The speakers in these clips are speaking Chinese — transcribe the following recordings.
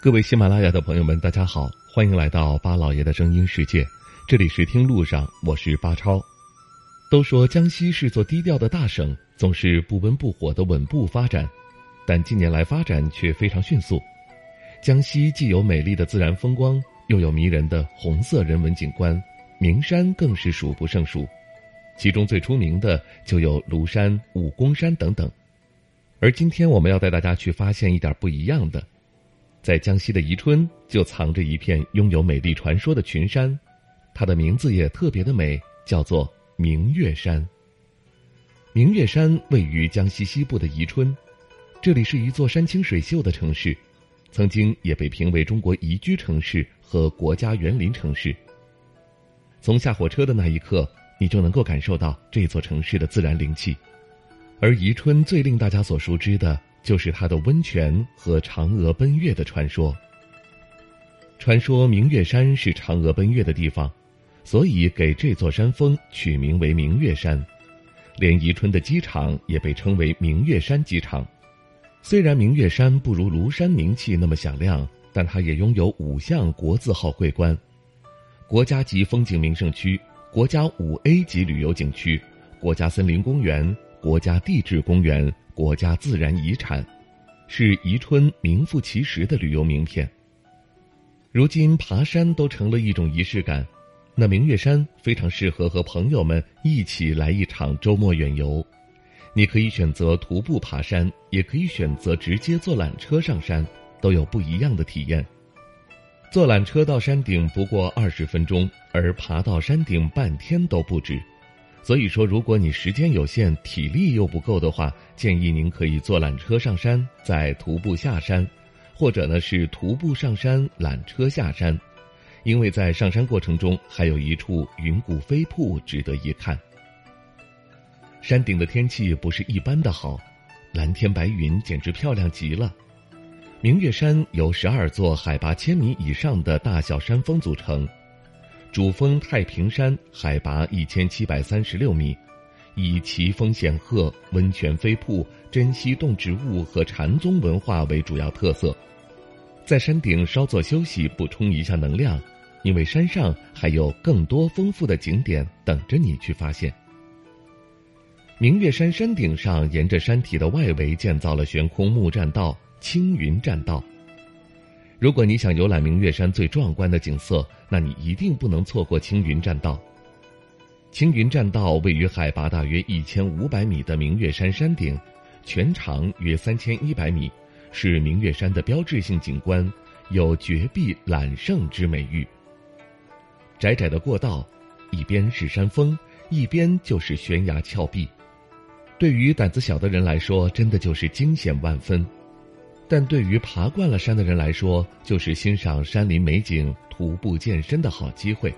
各位喜马拉雅的朋友们，大家好，欢迎来到巴老爷的声音世界。这里是听路上，我是巴超。都说江西是座低调的大省，总是不温不火的稳步发展，但近年来发展却非常迅速。江西既有美丽的自然风光，又有迷人的红色人文景观，名山更是数不胜数。其中最出名的就有庐山、武功山等等。而今天我们要带大家去发现一点不一样的。在江西的宜春，就藏着一片拥有美丽传说的群山，它的名字也特别的美，叫做明月山。明月山位于江西西部的宜春，这里是一座山清水秀的城市，曾经也被评为中国宜居城市和国家园林城市。从下火车的那一刻，你就能够感受到这座城市的自然灵气，而宜春最令大家所熟知的。就是它的温泉和嫦娥奔月的传说。传说明月山是嫦娥奔月的地方，所以给这座山峰取名为明月山。连宜春的机场也被称为明月山机场。虽然明月山不如庐山名气那么响亮，但它也拥有五项国字号桂冠：国家级风景名胜区、国家五 A 级旅游景区、国家森林公园、国家地质公园。国家自然遗产，是宜春名副其实的旅游名片。如今爬山都成了一种仪式感，那明月山非常适合和朋友们一起来一场周末远游。你可以选择徒步爬山，也可以选择直接坐缆车上山，都有不一样的体验。坐缆车到山顶不过二十分钟，而爬到山顶半天都不止。所以说，如果你时间有限、体力又不够的话，建议您可以坐缆车上山，再徒步下山，或者呢是徒步上山，缆车下山，因为在上山过程中还有一处云谷飞瀑值得一看。山顶的天气不是一般的好，蓝天白云简直漂亮极了。明月山由十二座海拔千米以上的大小山峰组成。主峰太平山海拔一千七百三十六米，以奇峰显壑、温泉飞瀑、珍稀动植物和禅宗文化为主要特色。在山顶稍作休息，补充一下能量，因为山上还有更多丰富的景点等着你去发现。明月山山顶上，沿着山体的外围建造了悬空木栈道——青云栈道。如果你想游览明月山最壮观的景色，那你一定不能错过青云栈道。青云栈道位于海拔大约一千五百米的明月山山顶，全长约三千一百米，是明月山的标志性景观，有绝壁揽胜之美誉。窄窄的过道，一边是山峰，一边就是悬崖峭壁，对于胆子小的人来说，真的就是惊险万分。但对于爬惯了山的人来说，就是欣赏山林美景、徒步健身的好机会。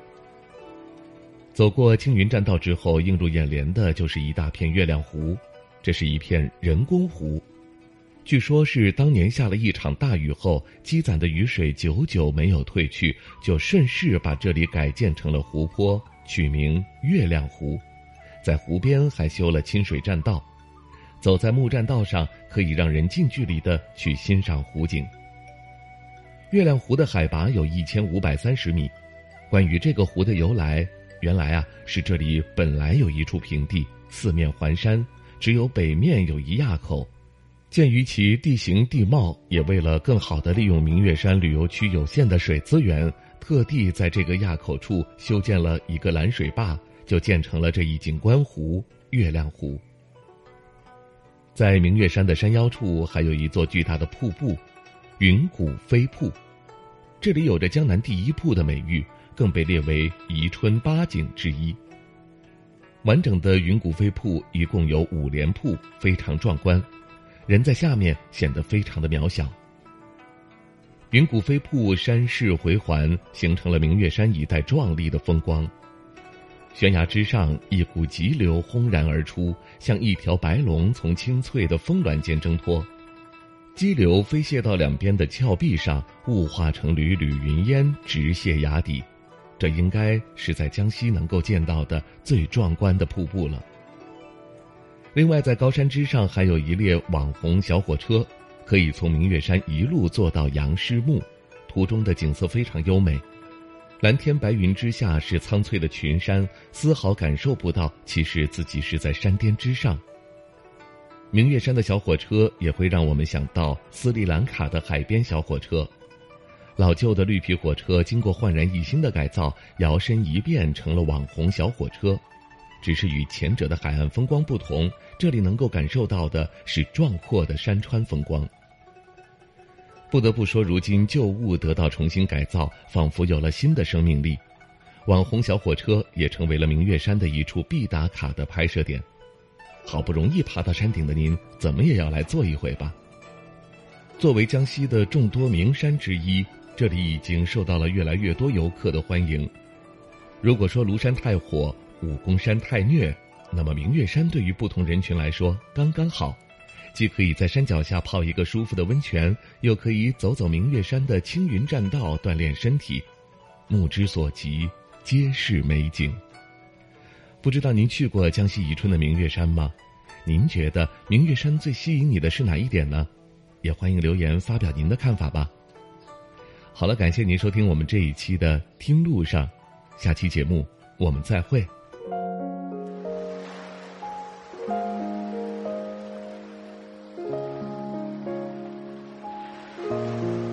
走过青云栈道之后，映入眼帘的就是一大片月亮湖，这是一片人工湖，据说是当年下了一场大雨后，积攒的雨水久久没有退去，就顺势把这里改建成了湖泊，取名月亮湖，在湖边还修了清水栈道。走在木栈道上，可以让人近距离的去欣赏湖景。月亮湖的海拔有一千五百三十米。关于这个湖的由来，原来啊是这里本来有一处平地，四面环山，只有北面有一垭口。鉴于其地形地貌，也为了更好的利用明月山旅游区有限的水资源，特地在这个垭口处修建了一个拦水坝，就建成了这一景观湖——月亮湖。在明月山的山腰处，还有一座巨大的瀑布——云谷飞瀑，这里有着江南第一瀑的美誉，更被列为宜春八景之一。完整的云谷飞瀑一共有五连瀑，非常壮观，人在下面显得非常的渺小。云谷飞瀑山势回环，形成了明月山一带壮丽的风光。悬崖之上，一股急流轰然而出，像一条白龙从青翠的峰峦间挣脱。激流飞泻到两边的峭壁上，雾化成缕缕云烟，直泻崖底。这应该是在江西能够见到的最壮观的瀑布了。另外，在高山之上还有一列网红小火车，可以从明月山一路坐到杨师墓，途中的景色非常优美。蓝天白云之下是苍翠的群山，丝毫感受不到其实自己是在山巅之上。明月山的小火车也会让我们想到斯里兰卡的海边小火车，老旧的绿皮火车经过焕然一新的改造，摇身一变成了网红小火车。只是与前者的海岸风光不同，这里能够感受到的是壮阔的山川风光。不得不说，如今旧物得到重新改造，仿佛有了新的生命力。网红小火车也成为了明月山的一处必打卡的拍摄点。好不容易爬到山顶的您，怎么也要来坐一回吧。作为江西的众多名山之一，这里已经受到了越来越多游客的欢迎。如果说庐山太火，武功山太虐，那么明月山对于不同人群来说刚刚好。既可以在山脚下泡一个舒服的温泉，又可以走走明月山的青云栈道锻炼身体，目之所及皆是美景。不知道您去过江西宜春的明月山吗？您觉得明月山最吸引你的是哪一点呢？也欢迎留言发表您的看法吧。好了，感谢您收听我们这一期的《听路上》，下期节目我们再会。